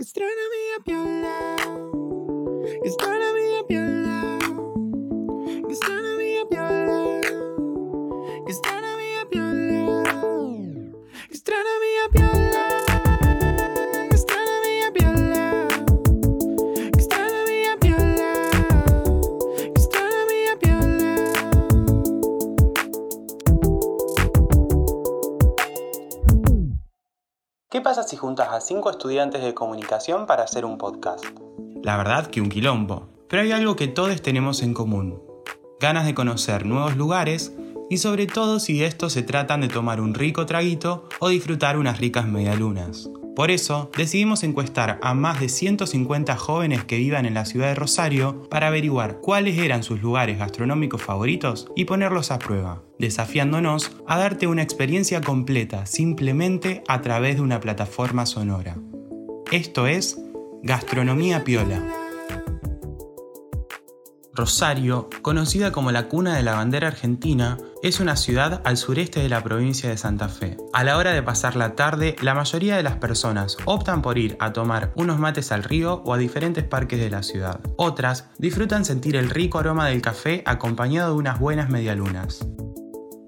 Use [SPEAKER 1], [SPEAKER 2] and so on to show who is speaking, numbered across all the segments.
[SPEAKER 1] Gastronomía piola. Gastronomía
[SPEAKER 2] ¿Qué pasa si juntas a cinco estudiantes de comunicación para hacer un podcast? La verdad que un quilombo, pero hay algo que todos tenemos en común. Ganas de conocer nuevos lugares y sobre todo si de estos se tratan de tomar un rico traguito o disfrutar unas ricas medialunas. Por eso decidimos encuestar a más de 150 jóvenes que vivan en la ciudad de Rosario para averiguar cuáles eran sus lugares gastronómicos favoritos y ponerlos a prueba, desafiándonos a darte una experiencia completa simplemente a través de una plataforma sonora. Esto es Gastronomía Piola. Rosario, conocida como la cuna de la bandera argentina, es una ciudad al sureste de la provincia de Santa Fe. A la hora de pasar la tarde, la mayoría de las personas optan por ir a tomar unos mates al río o a diferentes parques de la ciudad. Otras disfrutan sentir el rico aroma del café acompañado de unas buenas medialunas.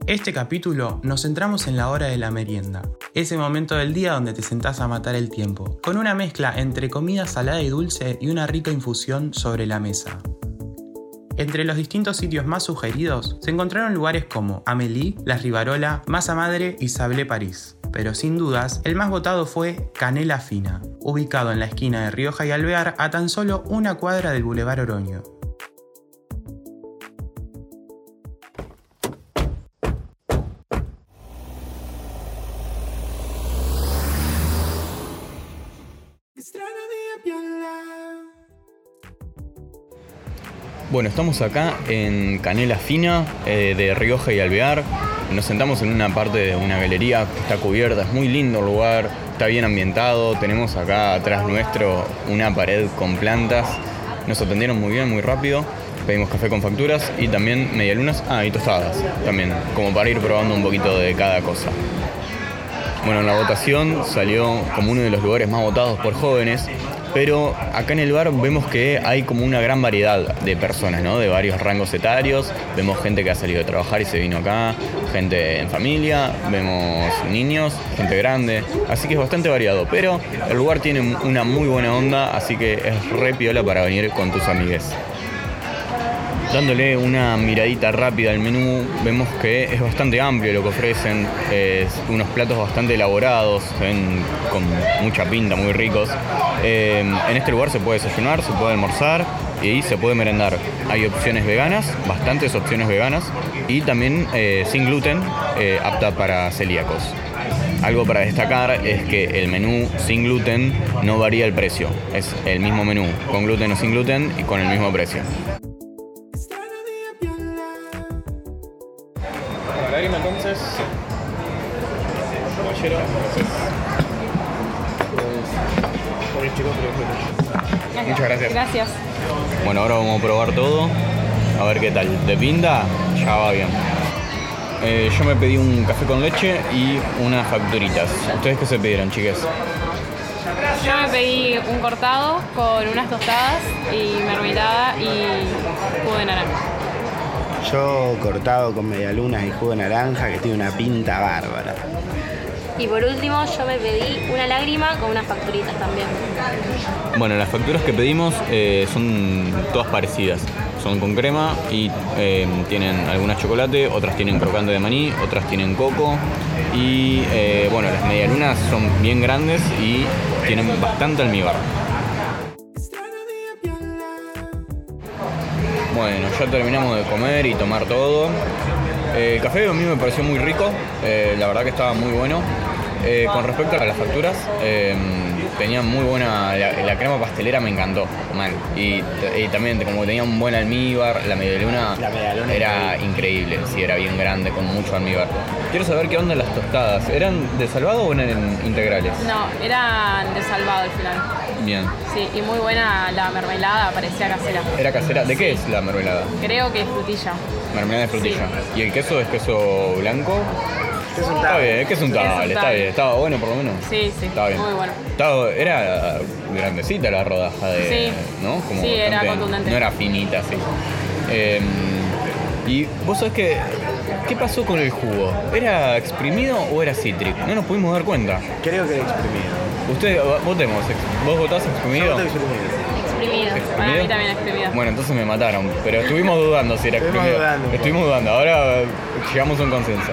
[SPEAKER 2] Este capítulo nos centramos en la hora de la merienda, ese momento del día donde te sentás a matar el tiempo, con una mezcla entre comida salada y dulce y una rica infusión sobre la mesa. Entre los distintos sitios más sugeridos se encontraron lugares como Amélie, La Rivarola, Masa Madre y Sablé París. Pero sin dudas, el más votado fue Canela Fina, ubicado en la esquina de Rioja y Alvear a tan solo una cuadra del Boulevard Oroño.
[SPEAKER 3] Bueno, estamos acá en Canela Fina eh, de Rioja y Alvear. Nos sentamos en una parte de una galería que está cubierta, es muy lindo el lugar, está bien ambientado. Tenemos acá atrás nuestro una pared con plantas. Nos atendieron muy bien, muy rápido. Pedimos café con facturas y también medialunas, ah, y tostadas también, como para ir probando un poquito de cada cosa. Bueno, en la votación salió como uno de los lugares más votados por jóvenes, pero acá en el bar vemos que hay como una gran variedad de personas, ¿no? De varios rangos etarios. Vemos gente que ha salido de trabajar y se vino acá, gente en familia, vemos niños, gente grande, así que es bastante variado, pero el lugar tiene una muy buena onda, así que es re piola para venir con tus amigues. Dándole una miradita rápida al menú, vemos que es bastante amplio lo que ofrecen, unos platos bastante elaborados, con mucha pinta, muy ricos. Eh, en este lugar se puede desayunar, se puede almorzar y se puede merendar. Hay opciones veganas, bastantes opciones veganas y también eh, sin gluten, eh, apta para celíacos. Algo para destacar es que el menú sin gluten no varía el precio, es el mismo menú, con gluten o sin gluten y con el mismo precio. Lágrima entonces. Caballero. Muchas gracias.
[SPEAKER 4] Gracias.
[SPEAKER 3] Bueno, ahora vamos a probar todo. A ver qué tal. De pinta, ya va bien. Eh, yo me pedí un café con leche y unas facturitas. ¿Ustedes qué se pidieron, chiques?
[SPEAKER 4] Yo me pedí un cortado con unas tostadas y mermelada y jugo de naranja.
[SPEAKER 5] Yo cortado con medialunas y jugo de naranja que tiene una pinta bárbara.
[SPEAKER 6] Y por último, yo me pedí una lágrima con unas facturitas también.
[SPEAKER 3] Bueno, las facturas que pedimos eh, son todas parecidas. Son con crema y eh, tienen algunas chocolate, otras tienen crocante de maní, otras tienen coco. Y eh, bueno, las medialunas son bien grandes y tienen bastante almíbar. Bueno, ya terminamos de comer y tomar todo. Eh, el café a mí me pareció muy rico, eh, la verdad que estaba muy bueno. Eh, con respecto a las facturas, tenían muy buena. La, la crema pastelera me encantó, man. Y, y también, como tenía un buen almíbar, la medialuna,
[SPEAKER 5] La medialuna
[SPEAKER 3] era increíble, sí, era bien grande, con mucho almíbar. Quiero saber qué onda las tostadas. ¿Eran de salvado o eran integrales?
[SPEAKER 4] No, eran de salvado al final.
[SPEAKER 3] Bien.
[SPEAKER 4] Sí, y muy buena la mermelada, parecía casera.
[SPEAKER 3] ¿Era casera? ¿De qué es la mermelada?
[SPEAKER 4] Creo que es frutilla.
[SPEAKER 3] Mermelada de frutilla. ¿Y el queso es queso blanco?
[SPEAKER 5] Es un
[SPEAKER 3] Está bien, es que es un tablet, está bien, estaba bueno por lo menos.
[SPEAKER 4] Sí, sí,
[SPEAKER 3] Estaba bien.
[SPEAKER 4] muy bueno.
[SPEAKER 3] Estaba- era grandecita la rodaja de.
[SPEAKER 4] Sí.
[SPEAKER 3] ¿No?
[SPEAKER 4] Sí, era contundente.
[SPEAKER 3] No era finita, así. Eh, y vos sabés que. ¿Qué pasó con el jugo? ¿Era exprimido o era cítrico? No nos pudimos dar cuenta.
[SPEAKER 5] Creo que exprimido.
[SPEAKER 3] Usted, votemos. ¿Vos votás exprimido?
[SPEAKER 5] Yo exprimido.
[SPEAKER 6] Exprimido.
[SPEAKER 4] Para
[SPEAKER 3] ¿Exprimido?
[SPEAKER 4] mí también exprimido.
[SPEAKER 3] Bueno, entonces me mataron, pero estuvimos dudando si era
[SPEAKER 5] Estuvimos
[SPEAKER 3] exprimido.
[SPEAKER 5] dudando.
[SPEAKER 3] Estuvimos dudando, ahora llegamos a un consenso.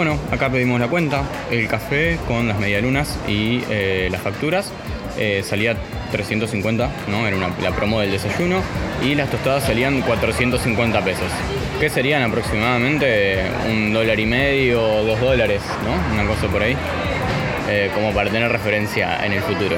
[SPEAKER 3] Bueno, acá pedimos la cuenta, el café con las medialunas y eh, las facturas. Eh, salía 350, ¿no? Era la promo del desayuno. Y las tostadas salían 450 pesos. Que serían aproximadamente un dólar y medio, dos dólares, ¿no? Una cosa por ahí. Eh, como para tener referencia en el futuro.